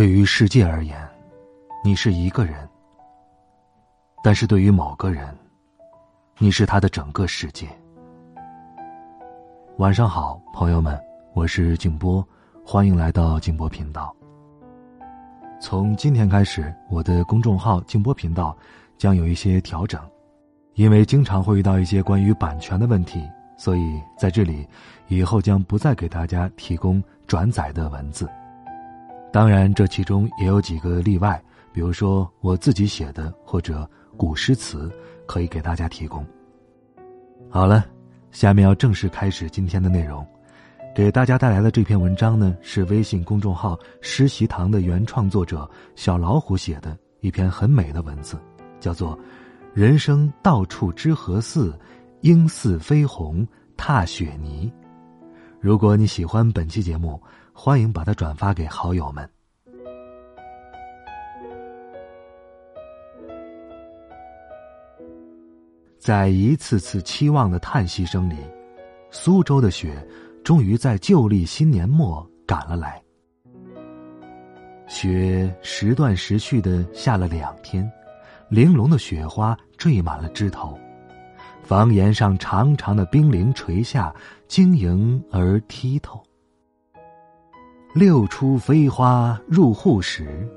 对于世界而言，你是一个人；但是对于某个人，你是他的整个世界。晚上好，朋友们，我是静波，欢迎来到静波频道。从今天开始，我的公众号静波频道将有一些调整，因为经常会遇到一些关于版权的问题，所以在这里以后将不再给大家提供转载的文字。当然，这其中也有几个例外，比如说我自己写的或者古诗词，可以给大家提供。好了，下面要正式开始今天的内容。给大家带来的这篇文章呢，是微信公众号“诗习堂”的原创作者小老虎写的一篇很美的文字，叫做《人生到处知何似，应似飞鸿踏雪泥》。如果你喜欢本期节目，欢迎把它转发给好友们。在一次次期望的叹息声里，苏州的雪终于在旧历新年末赶了来。雪时断时续的下了两天，玲珑的雪花缀满了枝头，房檐上长长的冰凌垂下，晶莹而剔透。六出飞花入户时，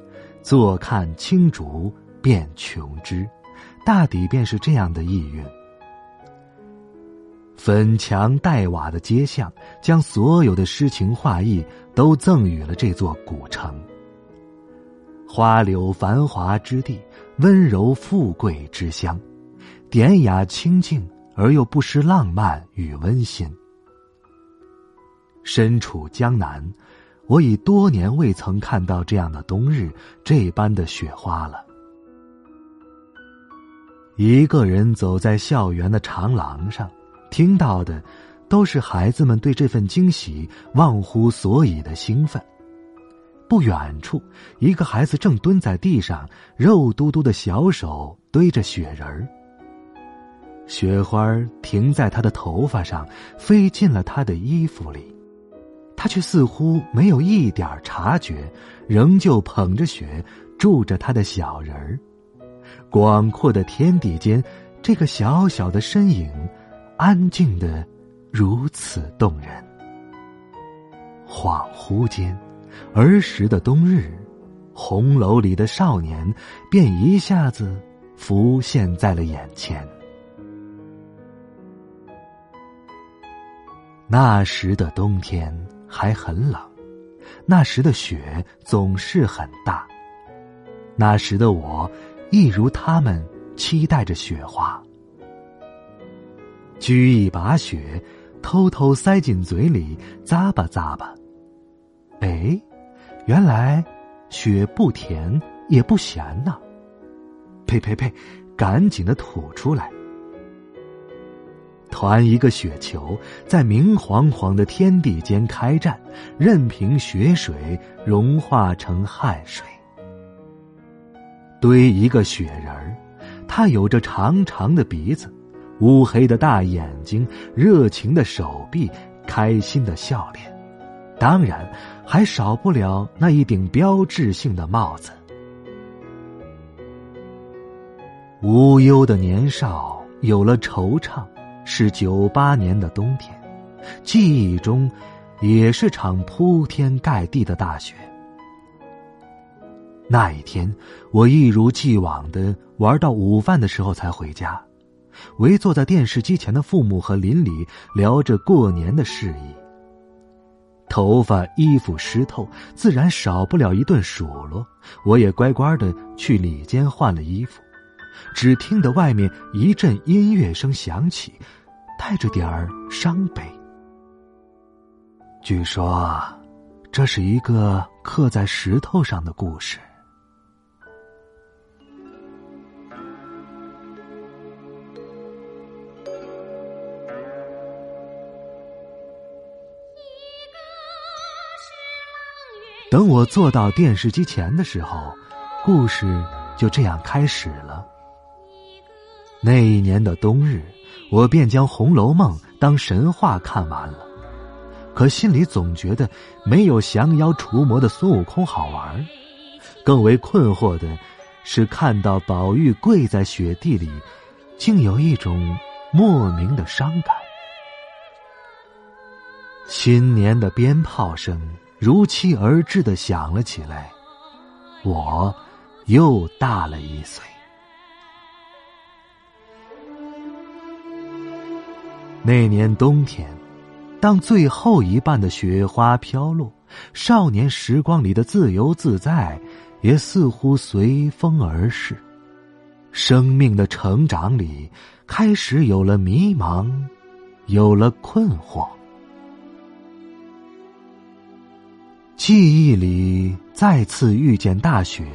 坐看青竹变琼枝，大抵便是这样的意蕴。粉墙黛瓦的街巷，将所有的诗情画意都赠予了这座古城。花柳繁华之地，温柔富贵之乡，典雅清静而又不失浪漫与温馨。身处江南。我已多年未曾看到这样的冬日，这般的雪花了。一个人走在校园的长廊上，听到的都是孩子们对这份惊喜忘乎所以的兴奋。不远处，一个孩子正蹲在地上，肉嘟嘟的小手堆着雪人儿。雪花停在他的头发上，飞进了他的衣服里。他却似乎没有一点察觉，仍旧捧着雪，住着他的小人儿。广阔的天地间，这个小小的身影，安静的如此动人。恍惚间，儿时的冬日，红楼里的少年，便一下子浮现在了眼前。那时的冬天。还很冷，那时的雪总是很大。那时的我，一如他们，期待着雪花。掬一把雪，偷偷塞进嘴里，咂吧咂吧。哎，原来雪不甜也不咸呐。呸呸呸！赶紧的吐出来。团一个雪球，在明晃晃的天地间开战，任凭雪水融化成汗水。堆一个雪人儿，他有着长长的鼻子，乌黑的大眼睛，热情的手臂，开心的笑脸，当然还少不了那一顶标志性的帽子。无忧的年少有了惆怅。是九八年的冬天，记忆中也是场铺天盖地的大雪。那一天，我一如既往的玩到午饭的时候才回家，围坐在电视机前的父母和邻里聊着过年的事宜。头发、衣服湿透，自然少不了一顿数落。我也乖乖的去里间换了衣服。只听得外面一阵音乐声响起带着点儿伤悲。据说这是一个刻在石头上的故事。等我坐到电视机前的时候故事就这样开始了。那一年的冬日，我便将《红楼梦》当神话看完了，可心里总觉得没有降妖除魔的孙悟空好玩更为困惑的是，看到宝玉跪在雪地里，竟有一种莫名的伤感。新年的鞭炮声如期而至的响了起来，我又大了一岁。那年冬天，当最后一瓣的雪花飘落，少年时光里的自由自在，也似乎随风而逝。生命的成长里，开始有了迷茫，有了困惑。记忆里再次遇见大雪，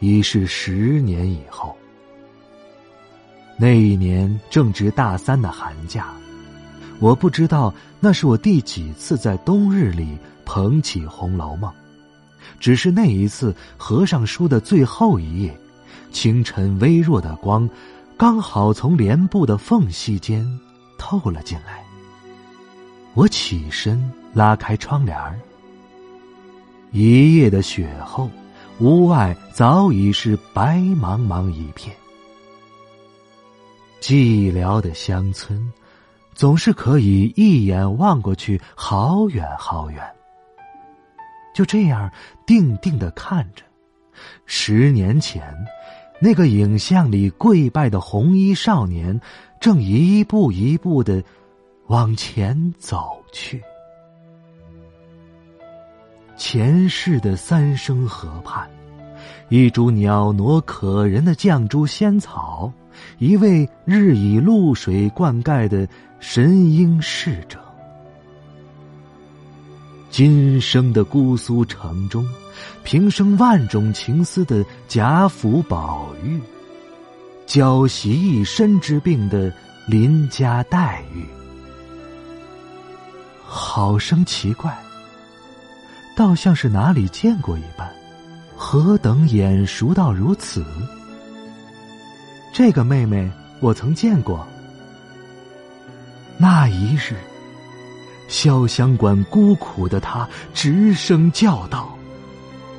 已是十年以后。那一年正值大三的寒假。我不知道那是我第几次在冬日里捧起《红楼梦》，只是那一次合上书的最后一页，清晨微弱的光，刚好从帘布的缝隙间透了进来。我起身拉开窗帘儿，一夜的雪后，屋外早已是白茫茫一片，寂寥的乡村。总是可以一眼望过去，好远好远。就这样定定的看着，十年前，那个影像里跪拜的红衣少年，正一步一步的往前走去。前世的三生河畔，一株袅娜可人的绛珠仙草，一位日以露水灌溉的。神瑛侍者，今生的姑苏城中，平生万种情思的贾府宝玉，娇袭一身之病的林家黛玉，好生奇怪，倒像是哪里见过一般，何等眼熟到如此？这个妹妹我曾见过。那一日，潇湘馆孤苦的她直声叫道：“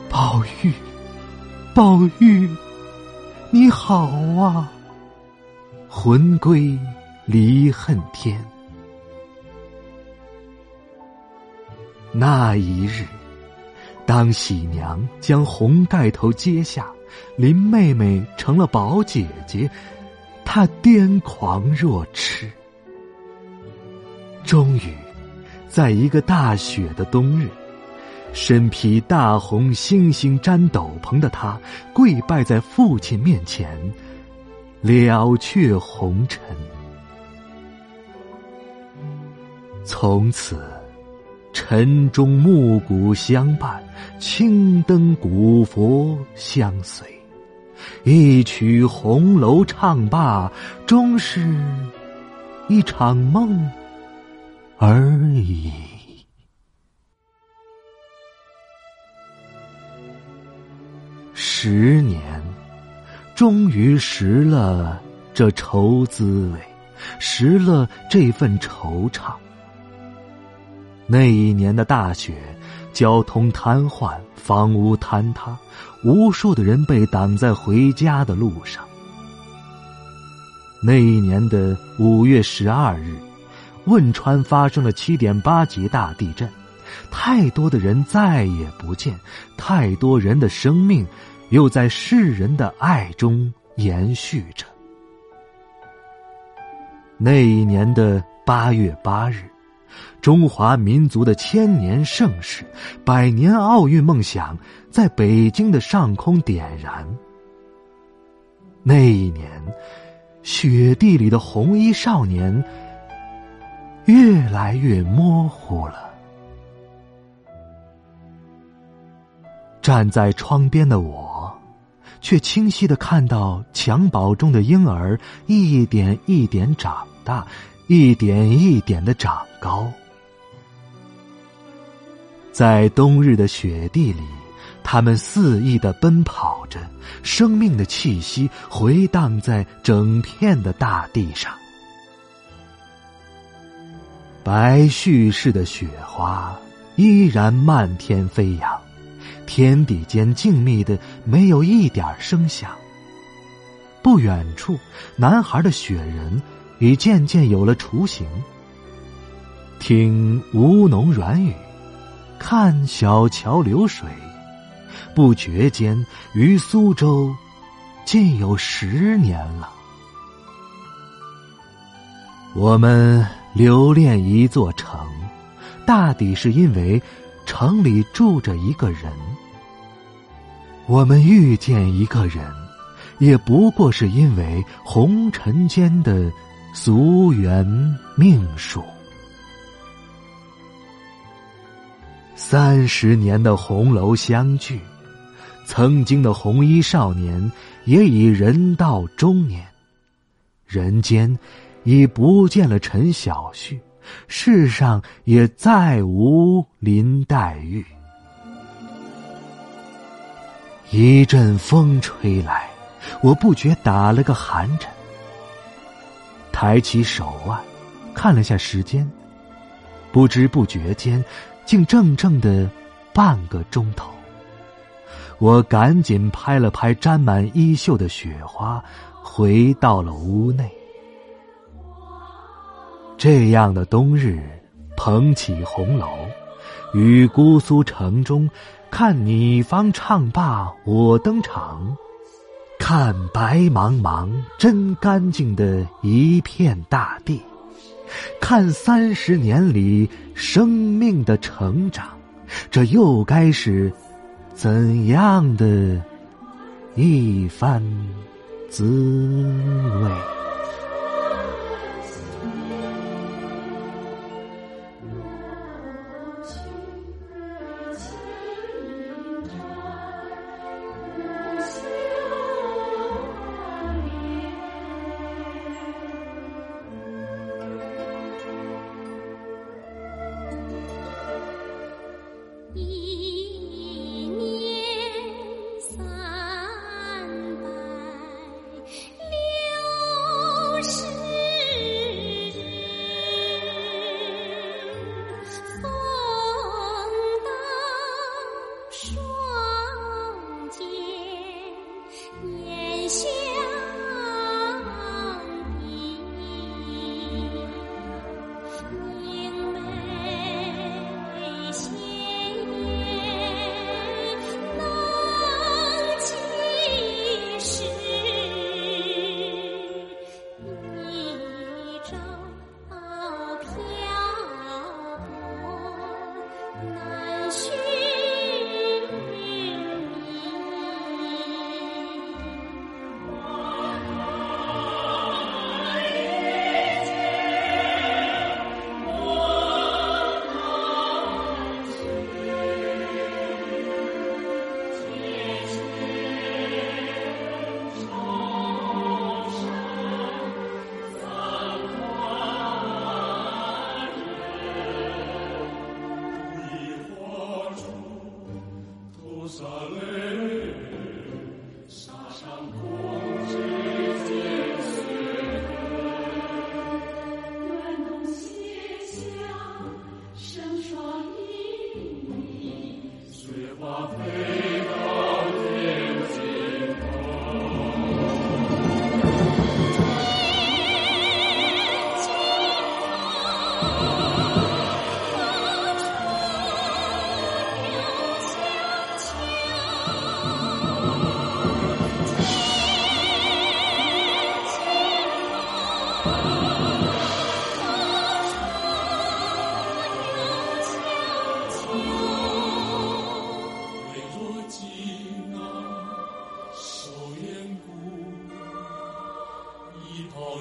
宝玉，宝玉，你好啊！魂归离恨天。”那一日，当喜娘将红盖头揭下，林妹妹成了宝姐姐，她癫狂若痴。终于，在一个大雪的冬日，身披大红星星毡斗篷的她跪拜在父亲面前，了却红尘。从此，晨钟暮鼓相伴，青灯古佛相随，一曲红楼唱罢，终是一场梦。而已。十年，终于识了这愁滋味，识了这份惆怅。那一年的大雪，交通瘫痪，房屋坍塌，无数的人被挡在回家的路上。那一年的五月十二日。汶川发生了七点八级大地震，太多的人再也不见，太多人的生命又在世人的爱中延续着。那一年的八月八日，中华民族的千年盛世、百年奥运梦想在北京的上空点燃。那一年，雪地里的红衣少年。越来越模糊了。站在窗边的我，却清晰的看到襁褓中的婴儿一点一点长大，一点一点的长高。在冬日的雪地里，他们肆意的奔跑着，生命的气息回荡在整片的大地上。白絮似的雪花依然漫天飞扬，天地间静谧的没有一点声响。不远处，男孩的雪人已渐渐有了雏形。听吴侬软语，看小桥流水，不觉间，于苏州，竟有十年了。我们留恋一座城，大抵是因为城里住着一个人。我们遇见一个人。也不过是因为红尘间的俗缘命数。三十年的红楼相聚，曾经的红衣少年也已人到中年，人间已不见了陈小旭，世上也再无林黛玉。一阵风吹来。我不觉打了个寒颤，抬起手腕，看了下时间，不知不觉间，竟正正的半个钟头。我赶紧拍了拍沾满衣袖的雪花，回到了屋内。这样的冬日，捧起红楼，于姑苏城中，看你方唱罢我登场。看白茫茫、真干净的一片大地，看三十年里生命的成长，这又该是怎样的一番滋味？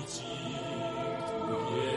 几度夜。